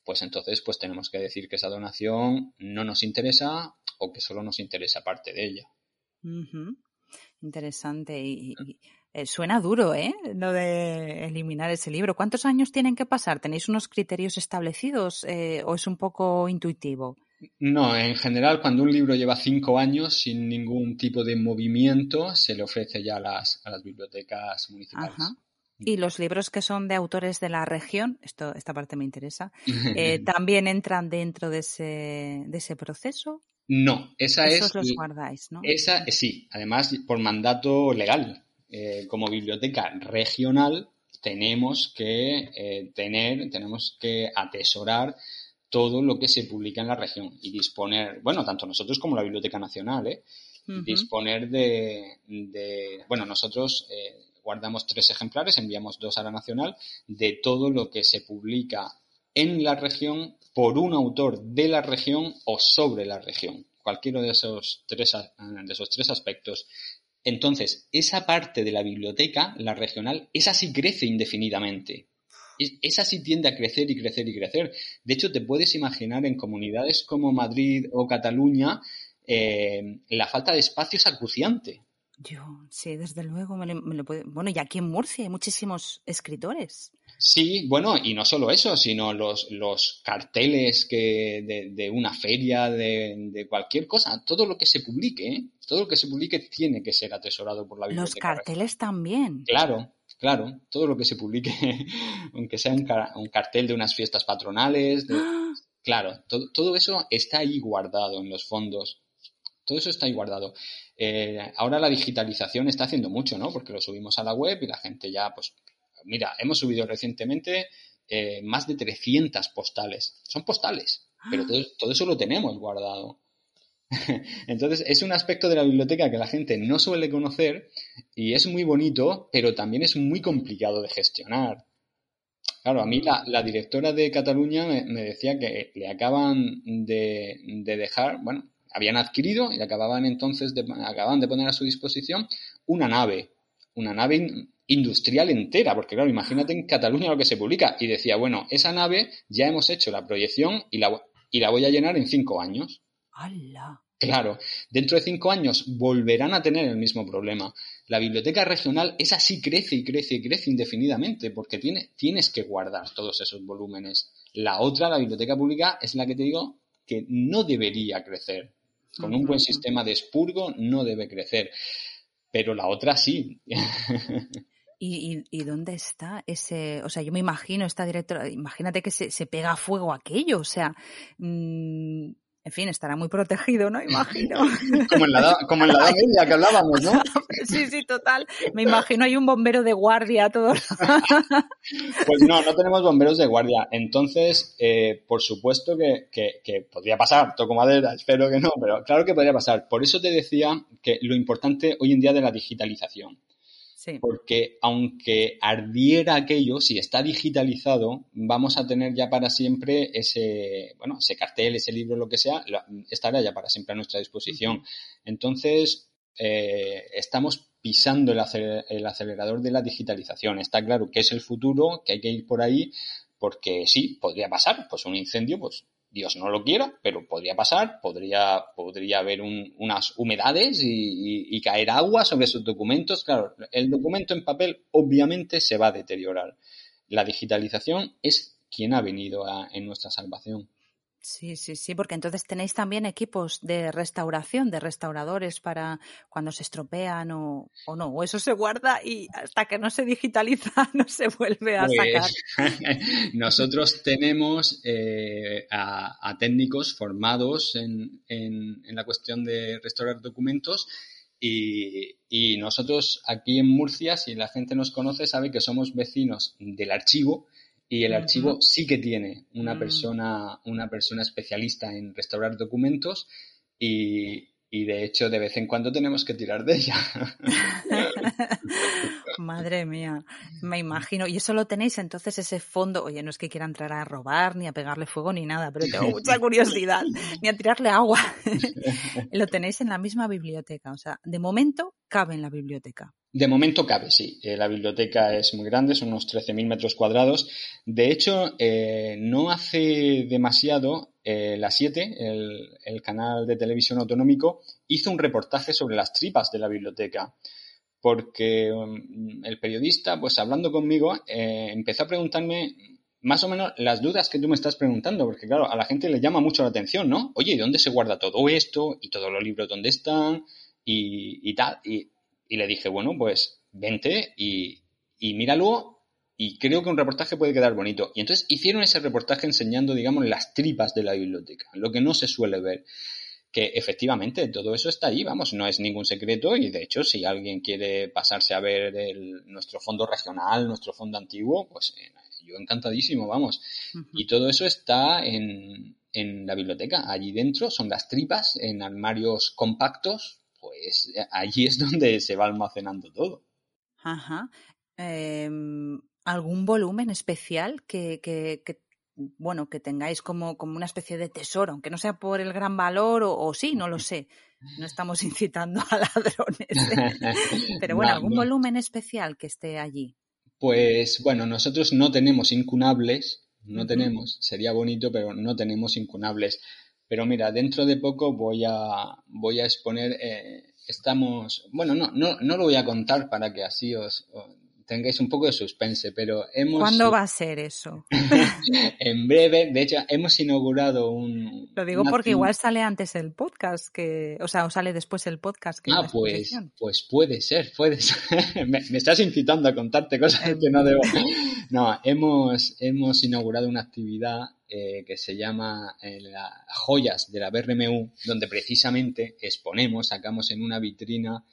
pues entonces pues tenemos que decir que esa donación no nos interesa o que solo nos interesa parte de ella. Interesante. Y, eh, suena duro, ¿eh? Lo de eliminar ese libro. ¿Cuántos años tienen que pasar? ¿Tenéis unos criterios establecidos eh, o es un poco intuitivo? No, en general, cuando un libro lleva cinco años sin ningún tipo de movimiento, se le ofrece ya a las, a las bibliotecas municipales. Ajá. Y los libros que son de autores de la región, esto, esta parte me interesa, eh, ¿también entran dentro de ese, de ese proceso? No, esa Esos los guardáis, ¿no? Esa sí, además por mandato legal. Eh, como biblioteca regional tenemos que eh, tener, tenemos que atesorar todo lo que se publica en la región y disponer, bueno, tanto nosotros como la Biblioteca Nacional, ¿eh? disponer de, de, bueno, nosotros eh, guardamos tres ejemplares, enviamos dos a la Nacional, de todo lo que se publica en la región por un autor de la región o sobre la región. Cualquiera de esos tres, de esos tres aspectos. Entonces, esa parte de la biblioteca, la regional, esa sí crece indefinidamente. Esa sí tiende a crecer y crecer y crecer. De hecho, te puedes imaginar en comunidades como Madrid o Cataluña, eh, la falta de espacio es acuciante. Yo, sí, desde luego me lo, puedo... Bueno, y aquí en Murcia hay muchísimos escritores. Sí, bueno, y no solo eso, sino los, los carteles que de, de una feria, de, de, cualquier cosa, todo lo que se publique, ¿eh? todo lo que se publique tiene que ser atesorado por la biblioteca. Los carteles también. Claro, claro, todo lo que se publique, aunque sea un, un cartel de unas fiestas patronales, ¡Ah! claro, todo, todo eso está ahí guardado en los fondos. Todo eso está ahí guardado. Eh, ahora la digitalización está haciendo mucho, ¿no? Porque lo subimos a la web y la gente ya, pues, mira, hemos subido recientemente eh, más de 300 postales. Son postales, pero todo, todo eso lo tenemos guardado. Entonces, es un aspecto de la biblioteca que la gente no suele conocer y es muy bonito, pero también es muy complicado de gestionar. Claro, a mí la, directora de Cataluña me, decía que le acaban de, de dejar, bueno, habían adquirido y acababan entonces de, acababan de poner a su disposición una nave, una nave industrial entera, porque claro, imagínate en Cataluña lo que se publica y decía, bueno, esa nave ya hemos hecho la proyección y la, y la voy a llenar en cinco años. ¡Hala! Claro, dentro de cinco años volverán a tener el mismo problema. La biblioteca regional, esa sí crece y crece y crece indefinidamente, porque tiene, tienes que guardar todos esos volúmenes. La otra, la biblioteca pública, es la que te digo que no debería crecer. Con un buen sistema de expurgo no debe crecer, pero la otra sí. ¿Y, y, dónde está ese? O sea, yo me imagino esta directora, imagínate que se, se pega a fuego aquello, o sea, mmm, en fin, estará muy protegido, ¿no? Imagino. como en la, como en la edad media que hablábamos, ¿no? sí, sí, total. Me imagino hay un bombero de guardia todo. pues no, no tenemos bomberos de guardia. Entonces, eh, por supuesto que, que, que, podría pasar, toco madera, espero que no, pero claro que podría pasar. Por eso te decía que lo importante hoy en día de la digitalización. Porque aunque ardiera aquello, si está digitalizado, vamos a tener ya para siempre ese, bueno, ese cartel, ese libro, lo que sea, estará ya para siempre a nuestra disposición. Entonces, eh, estamos pisando el, acelerador de la digitalización. Está claro que es el futuro, que hay que ir por ahí, porque sí, podría pasar, pues un incendio, pues Dios no lo quiera, pero podría pasar, podría, podría haber un, unas humedades y, y, caer agua sobre esos documentos. Claro, el documento en papel obviamente se va a deteriorar. La digitalización es quien ha venido a, en nuestra salvación. Sí, sí, sí, porque entonces tenéis también equipos de restauración, de restauradores para cuando se estropean o, no, o eso se guarda y hasta que no se digitaliza no se vuelve a pues, sacar. nosotros tenemos eh, a, a, técnicos formados en, en, en, la cuestión de restaurar documentos y, y nosotros aquí en Murcia, si la gente nos conoce, sabe que somos vecinos del archivo y el archivo sí que tiene una mm. persona, una persona especialista en restaurar documentos y, y de hecho de vez en cuando tenemos que tirar de ella. Madre mía, me imagino. Y eso lo tenéis entonces, ese fondo. Oye, no es que quiera entrar a robar, ni a pegarle fuego, ni nada, pero tengo mucha curiosidad, ni a tirarle agua. lo tenéis en la misma biblioteca. O sea, de momento cabe en la biblioteca. De momento cabe, sí. Eh, la biblioteca es muy grande, son unos 13.000 metros cuadrados. De hecho, eh, no hace demasiado, eh, la 7, el, el, canal de televisión autonómico, hizo un reportaje sobre las tripas de la biblioteca. Porque um, el periodista, pues hablando conmigo, empezó a preguntarme más o menos las dudas que tú me estás preguntando, porque claro, a la gente le llama mucho la atención, ¿no? Oye, ¿dónde se guarda todo esto? ¿Y todos los libros dónde están? Y, y tal. Y y le dije, bueno, pues vente y, y míralo y creo que un reportaje puede quedar bonito. Y entonces hicieron ese reportaje enseñando, digamos, las tripas de la biblioteca, lo que no se suele ver. Que efectivamente todo eso está ahí, vamos, no es ningún secreto y de hecho si alguien quiere pasarse a ver el, nuestro fondo regional, nuestro fondo antiguo, pues eh, yo encantadísimo, vamos. Y todo eso está en, en la biblioteca. Allí dentro son las tripas en armarios compactos pues eh, allí es donde se va almacenando todo. Ajá. Em, ¿Algún volumen especial que, que, bueno, que tengáis como, como una especie de tesoro, aunque no sea por el gran valor o, sí, no lo sé. No estamos incitando a ladrones. Pero bueno, algún volumen especial que esté allí. Pues bueno, nosotros no tenemos incunables, no tenemos, sería bonito, pero no tenemos incunables. Pero mira, dentro de poco voy a, voy a exponer, eh, estamos, bueno, no, no, no lo voy a contar para que así os, tengáis un poco de suspense, pero hemos... ¿Cuándo va a ser eso? en breve, de hecho, hemos inaugurado un... Lo digo porque igual sale antes el podcast, que, o sea, o sale después el podcast. Que ah, pues, pues puede ser, puede ser. me, estás incitando a contarte cosas que no debo. no, hemos, hemos inaugurado una actividad eh, que se llama eh, las Joyas de la BRMU, donde precisamente exponemos, sacamos en una vitrina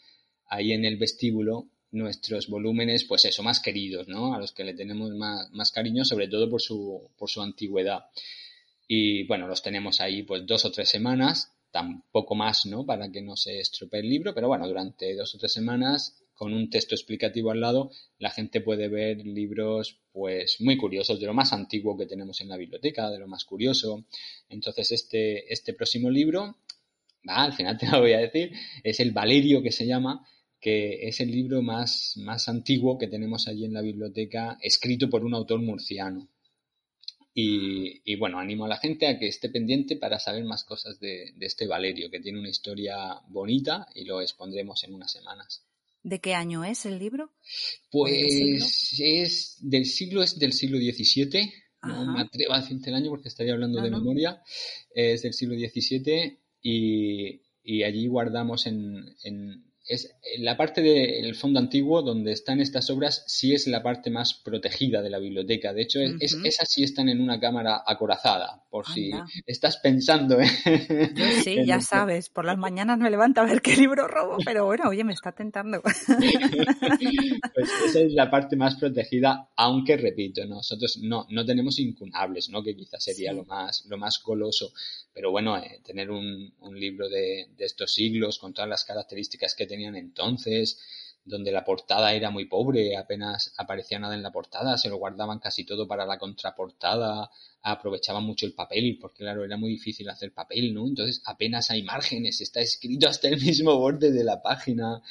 ahí en el vestíbulo nuestros volúmenes, pues eso, más queridos, ¿no? A los que le tenemos más, más cariño, sobre todo por su, por su antigüedad. Y bueno, los tenemos ahí pues dos o tres semanas, tampoco más, ¿no? Para que no se estropee el libro, pero bueno, durante dos o tres semanas, con un texto explicativo al lado, la gente puede ver libros pues muy curiosos, de lo más antiguo que tenemos en la biblioteca, de lo más curioso. Entonces, este, este próximo libro, al final te lo voy a decir, es el Valerio que se llama, que es el libro más, más antiguo que tenemos allí en la biblioteca, escrito por un autor murciano. Y, bueno, animo a la gente a que esté pendiente para saber más cosas de, este Valerio, que tiene una historia bonita y lo expondremos en unas semanas. ¿De qué año es el libro? Pues es del siglo, es del siglo XVII. No me atrevo a decirte el año porque estaría hablando de memoria. Es del siglo XVII y, y allí guardamos en, es la parte del fondo antiguo donde están estas obras sí es la parte más protegida de la biblioteca. De hecho, es, esas sí están en una cámara acorazada, por si estás pensando. ¿eh? sí, ya sabes, por las mañanas me levanto a ver qué libro robo, pero bueno, oye, me está tentando. pues esa es la parte más protegida, aunque repito, nosotros no, no tenemos incunables, ¿no? que quizás sería lo, más, lo más goloso. Pero bueno, eh, tener un, un libro de, de, estos siglos con todas las características que tenían entonces, donde la portada era muy pobre, apenas aparecía nada en la portada, se lo guardaban casi todo para la contraportada, aprovechaban mucho el papel, porque claro, era muy difícil hacer papel, ¿no? Entonces apenas hay márgenes, está escrito hasta el mismo borde de la página.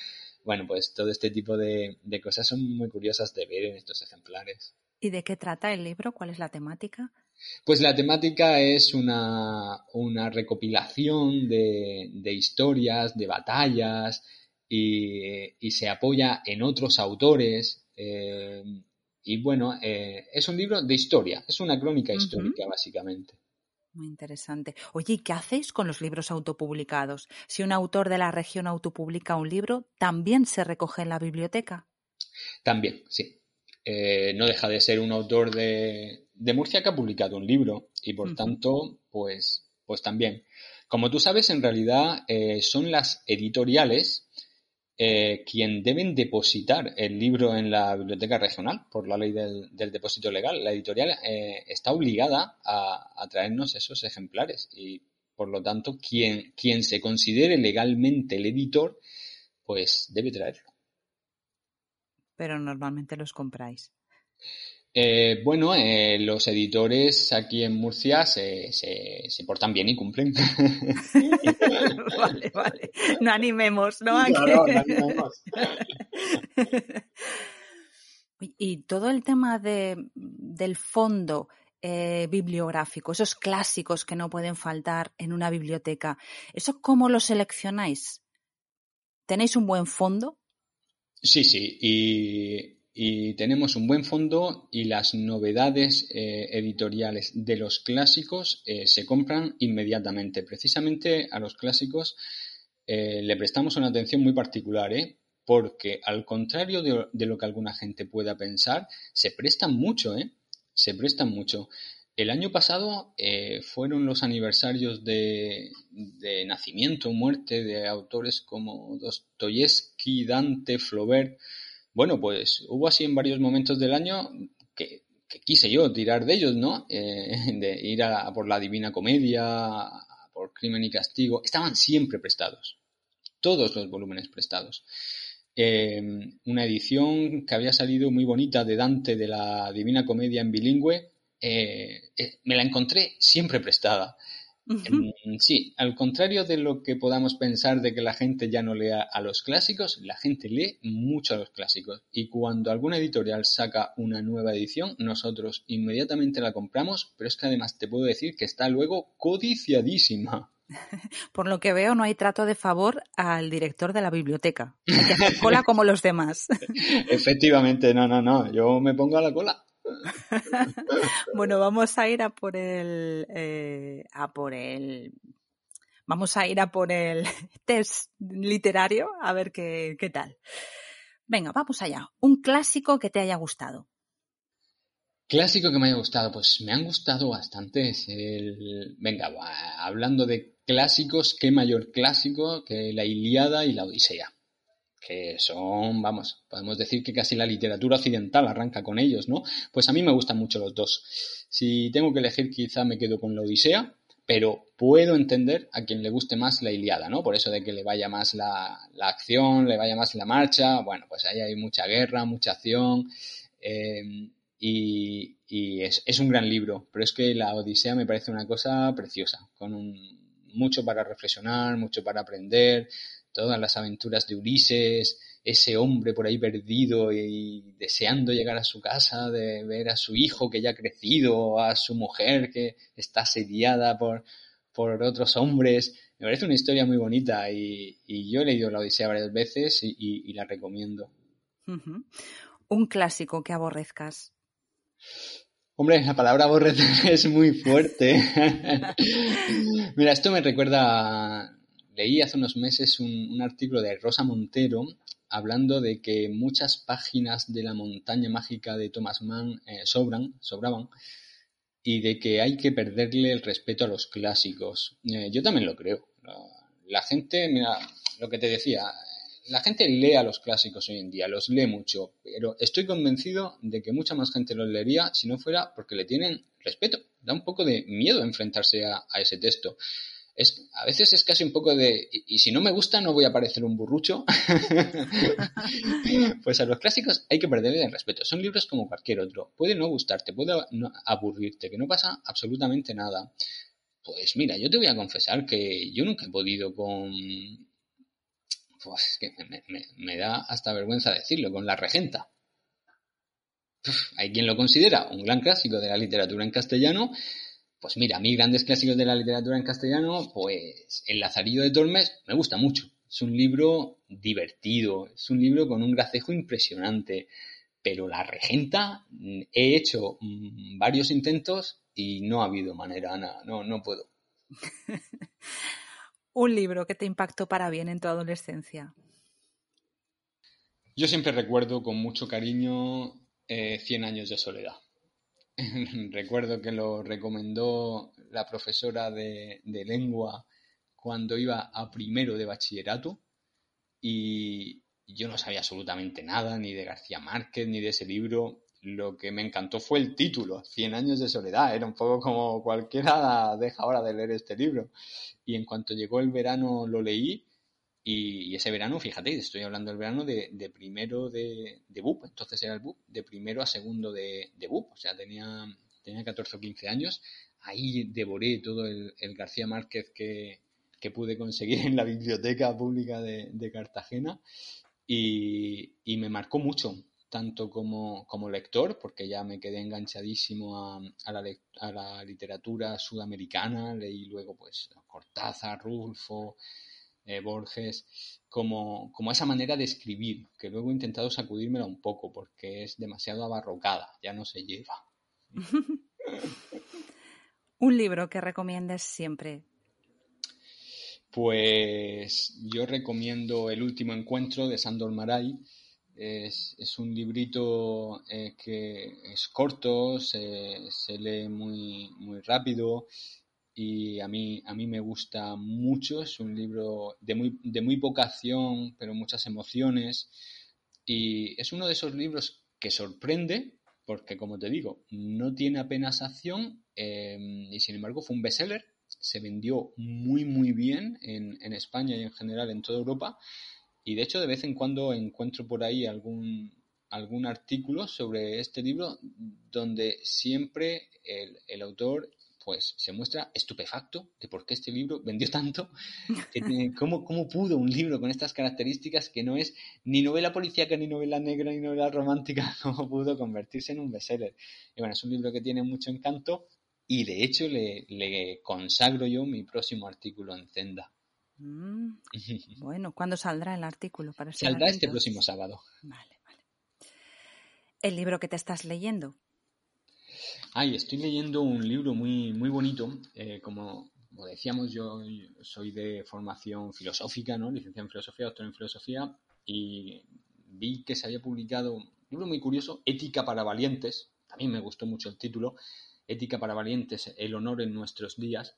Bueno, pues todo este tipo de, de cosas son muy curiosas de ver en estos ejemplares. ¿Y de qué trata el libro? ¿Cuál es la temática? Pues la temática es una, recopilación de, historias, de batallas, y, se apoya en otros autores. Eh, y bueno, eh, es un libro de historia, es una crónica histórica, básicamente. Muy interesante. Oye, ¿y qué hacéis con los libros autopublicados? Si un autor de la región autopublica un libro, ¿también se recoge en la biblioteca? También, sí. Eh, no deja de ser un autor de, Murcia que ha publicado un libro y por tanto, pues, pues también. Como tú sabes, en realidad eh, son las editoriales eh, quien deben depositar el libro en la biblioteca regional por la ley del, depósito legal. La editorial está obligada a, traernos esos ejemplares y por lo tanto quien, quien se considere legalmente el editor pues debe traerlo. pero normalmente los compráis. Eh, bueno, eh, los editores aquí en Murcia se, se, portan bien y cumplen. vale, vale. No animemos, ¿no? no, animemos. y todo el tema de, del fondo eh, bibliográfico, esos clásicos que no pueden faltar en una biblioteca, ¿eso cómo lo seleccionáis? ¿Tenéis un buen fondo? Sí, sí, y y tenemos un buen fondo y las novedades eh, editoriales de los clásicos eh, se compran inmediatamente. Precisamente a los clásicos eh, le prestamos una atención muy particular, porque al contrario de, lo que alguna gente pueda pensar, se prestan mucho, se prestan mucho. El año pasado fueron los aniversarios de, de nacimiento muerte de autores como Dostoyevsky, Dante, Flaubert, bueno, pues hubo así en varios momentos del año que, quise yo tirar de ellos, ¿no? Eh, de ir a, por la Divina Comedia, por Crimen y Castigo. Estaban siempre prestados. Todos los volúmenes prestados. Eh, una edición que había salido muy bonita de Dante de la Divina Comedia en bilingüe, eh, me la encontré siempre prestada. Mm, sí, al contrario de lo que podamos pensar de que la gente ya no lea a los clásicos, la gente lee mucho a los clásicos. Y cuando alguna editorial saca una nueva edición, nosotros inmediatamente la compramos, pero es que además te puedo decir que está luego codiciadísima. Por lo que veo, no hay trato de favor al director de la biblioteca. Hay que hacer cola como los demás. Efectivamente, no, no, no. Yo me pongo a la cola. bueno, vamos a ir a por el. Eh, a por el. Vamos a ir a por el test literario a ver qué, qué tal. Venga, vamos allá. Un clásico que te haya gustado. Clásico que me haya gustado, pues me han gustado bastante. El... Venga, hablando de clásicos, qué mayor clásico que la Iliada y la Odisea que son, vamos, podemos decir que casi la literatura occidental arranca con ellos, ¿no? Pues a mí me gustan mucho los dos. Si tengo que elegir, quizá me quedo con la Odisea, pero puedo entender a quien le guste más la Iliada, ¿no? Por eso de que le vaya más la, acción, le vaya más la marcha, bueno, pues ahí hay mucha guerra, mucha acción, eh, y, es, un gran libro, pero es que la Odisea me parece una cosa preciosa, con mucho para reflexionar, mucho para aprender, todas las aventuras de Ulises, ese hombre por ahí perdido y deseando llegar a su casa, de ver a su hijo que ya ha crecido, a su mujer que está asediada por, por otros hombres. Me parece una historia muy bonita y, yo he leído la Odisea varias veces y, la recomiendo. Un clásico que aborrezcas. Hombre, la palabra aborrecer es muy fuerte. Mira, esto me recuerda leí hace unos meses un, artículo de Rosa Montero hablando de que muchas páginas de la montaña mágica de Thomas Mann eh, sobran, sobraban, y de que hay que perderle el respeto a los clásicos. Eh, yo también lo creo. La gente, mira, lo que te decía, la gente lee a los clásicos hoy en día, los lee mucho, pero estoy convencido de que mucha más gente los leería si no fuera porque le tienen respeto. Da un poco de miedo enfrentarse a ese texto es, a veces es casi un poco de, y, si no me gusta no voy a parecer un burrucho. pues a los clásicos hay que perderle el respeto. Son libros como cualquier otro. Puede no gustarte, puede no aburrirte, que no pasa absolutamente nada. Pues mira, yo te voy a confesar que yo nunca he podido con... Pues que me, da hasta vergüenza decirlo, con La Regenta. hay quien lo considera un gran clásico de la literatura en castellano pues mira, a mí grandes clásicos de la literatura en castellano, pues El Lazarillo de Tormes me gusta mucho. Es un libro divertido, es un libro con un gracejo impresionante. Pero La Regenta, mm, he hecho mm, varios intentos y no ha habido manera, no, no puedo. un libro que te impactó para bien en tu adolescencia. Yo siempre recuerdo con mucho cariño eh, Cien años de soledad. Recuerdo que lo recomendó la profesora de, lengua cuando iba a primero de bachillerato y yo no sabía absolutamente nada ni de García Márquez ni de ese libro. Lo que me encantó fue el título, Cien años de soledad. Era un poco como cualquiera deja ahora de leer este libro. Y en cuanto llegó el verano lo leí Y, ese verano, fíjate, estoy hablando del verano de, primero de, de, BUP, entonces era el BUP, de primero a segundo de, de BUP, o sea, tenía, tenía 14 o 15 años. Ahí devoré todo el, García Márquez que, que, pude conseguir en la biblioteca pública de, Cartagena y, y, me marcó mucho, tanto como, como, lector, porque ya me quedé enganchadísimo a, a, la, a la literatura sudamericana, leí luego pues Cortázar, Rulfo, eh, Borges, como, como esa manera de escribir, que luego he intentado sacudírmela un poco porque es demasiado abarrocada, ya no se lleva. un libro que recomiendes siempre. Pues yo recomiendo El último encuentro de Sandor Maray. Es, un librito eh, que es corto, se, se lee muy, muy rápido y a mí, a mí me gusta mucho. Es un libro de muy, de muy poca acción, pero muchas emociones. Y es uno de esos libros que sorprende, porque como te digo, no tiene apenas acción eh, y sin embargo fue un bestseller. Se vendió muy, muy bien en, en España y en general en toda Europa. Y de hecho, de vez en cuando encuentro por ahí algún, algún artículo sobre este libro donde siempre el, el autor pues se muestra estupefacto de por qué este libro vendió tanto, cómo, cómo pudo un libro con estas características que no es ni novela policíaca, ni novela negra, ni novela romántica, cómo pudo convertirse en un bestseller. Y bueno, es un libro que tiene mucho encanto y de hecho le, consagro yo mi próximo artículo en Zenda. Mm, bueno, ¿cuándo saldrá el artículo? Para Saldrá este próximo sábado. Vale, vale. ¿El libro que te estás leyendo? Ay, estoy leyendo un libro muy, muy bonito. Eh, como, decíamos, yo soy de formación filosófica, ¿no? Licenciado en filosofía, doctor en filosofía, y vi que se había publicado un libro muy curioso, Ética para Valientes. También me gustó mucho el título. Ética para Valientes, el honor en nuestros días,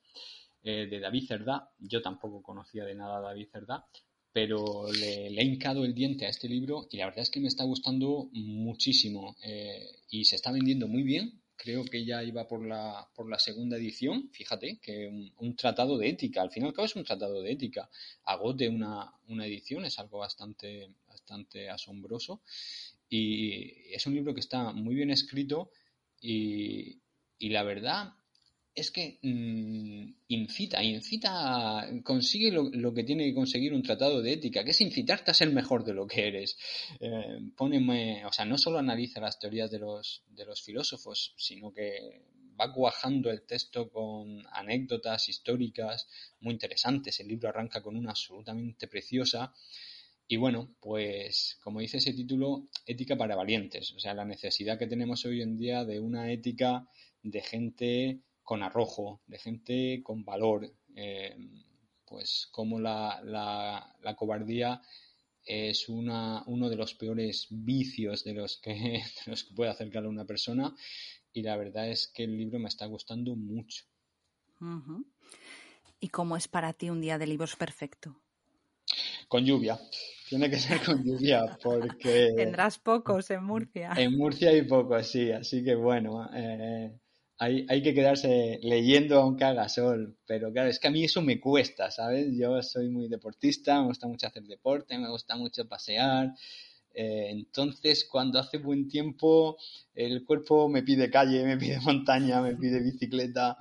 eh, de David Cerdá. Yo tampoco conocía de nada a David Cerdá, pero le, he hincado el diente a este libro y la verdad es que me está gustando muchísimo eh, y se está vendiendo muy bien creo que ya iba por la, por la segunda edición, fíjate, que un, tratado de ética, al fin y al cabo es un tratado de ética, agote una, una edición, es algo bastante, bastante asombroso. Y es un libro que está muy bien escrito y, y la verdad es que mm, incita, incita, consigue lo, que tiene que conseguir un tratado de ética, que es incitarte a ser mejor de lo que eres. Eh, o sea, no solo analiza las teorías de los, de los filósofos, sino que va cuajando el texto con anécdotas históricas muy interesantes. El libro arranca con una absolutamente preciosa. Y bueno, pues como dice ese título, ética para valientes. O sea, la necesidad que tenemos hoy en día de una ética de gente con arrojo, de gente con valor, eh, pues como la, la, cobardía es una, uno de los peores vicios de los, que, de los que puede acercar a una persona y la verdad es que el libro me está gustando mucho. ¿Y cómo es para ti un día de libros perfecto? Con lluvia. Tiene que ser con lluvia porque... Tendrás pocos en Murcia. En Murcia hay pocos, sí. Así que bueno, eh, hay, que quedarse leyendo aunque haga sol, pero claro, es que a mí eso me cuesta, ¿sabes? Yo soy muy deportista, me gusta mucho hacer deporte, me gusta mucho pasear, eh, entonces cuando hace buen tiempo el cuerpo me pide calle, me pide montaña, me pide bicicleta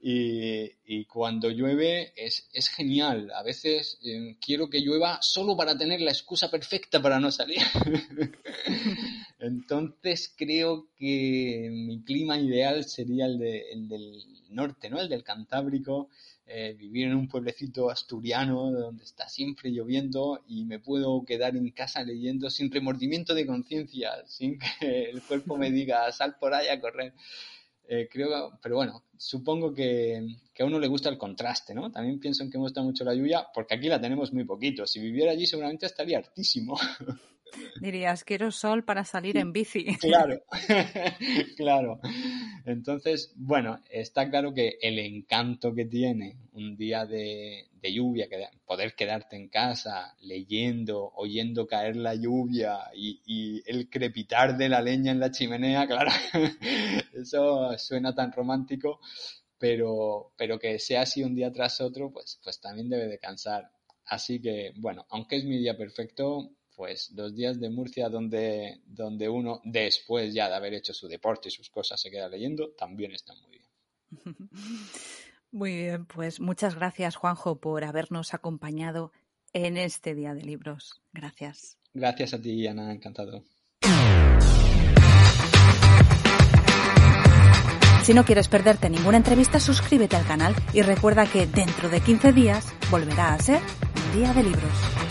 y, cuando llueve es, es, genial. A veces eh, quiero que llueva solo para tener la excusa perfecta para no salir. Entonces creo que mi clima ideal sería el, de, el del norte, ¿no? El del Cantábrico, eh, vivir en un pueblecito asturiano donde está siempre lloviendo y me puedo quedar en casa leyendo sin remordimiento de conciencia, sin que el cuerpo me diga sal por ahí a correr. Eh, creo, pero bueno, supongo que, que, a uno le gusta el contraste, ¿no? También pienso en que me gusta mucho la lluvia, porque aquí la tenemos muy poquito. Si viviera allí seguramente estaría hartísimo. Dirías, quiero sol para salir en bici. Claro, claro. Entonces, bueno, está claro que el encanto que tiene un día de, lluvia, que poder quedarte en casa leyendo, oyendo caer la lluvia y, y, el crepitar de la leña en la chimenea, claro, eso suena tan romántico, pero, pero que sea así un día tras otro, pues, pues también debe de cansar Así que, bueno, aunque es mi día perfecto, pues los días de Murcia donde, donde uno, después ya de haber hecho su deporte y sus cosas, se queda leyendo, también están muy bien. Muy bien, pues muchas gracias, Juanjo, por habernos acompañado en este Día de Libros. Gracias. Gracias a ti, Ana, encantado. Si no quieres perderte ninguna entrevista, suscríbete al canal y recuerda que dentro de 15 días volverá a ser un Día de Libros.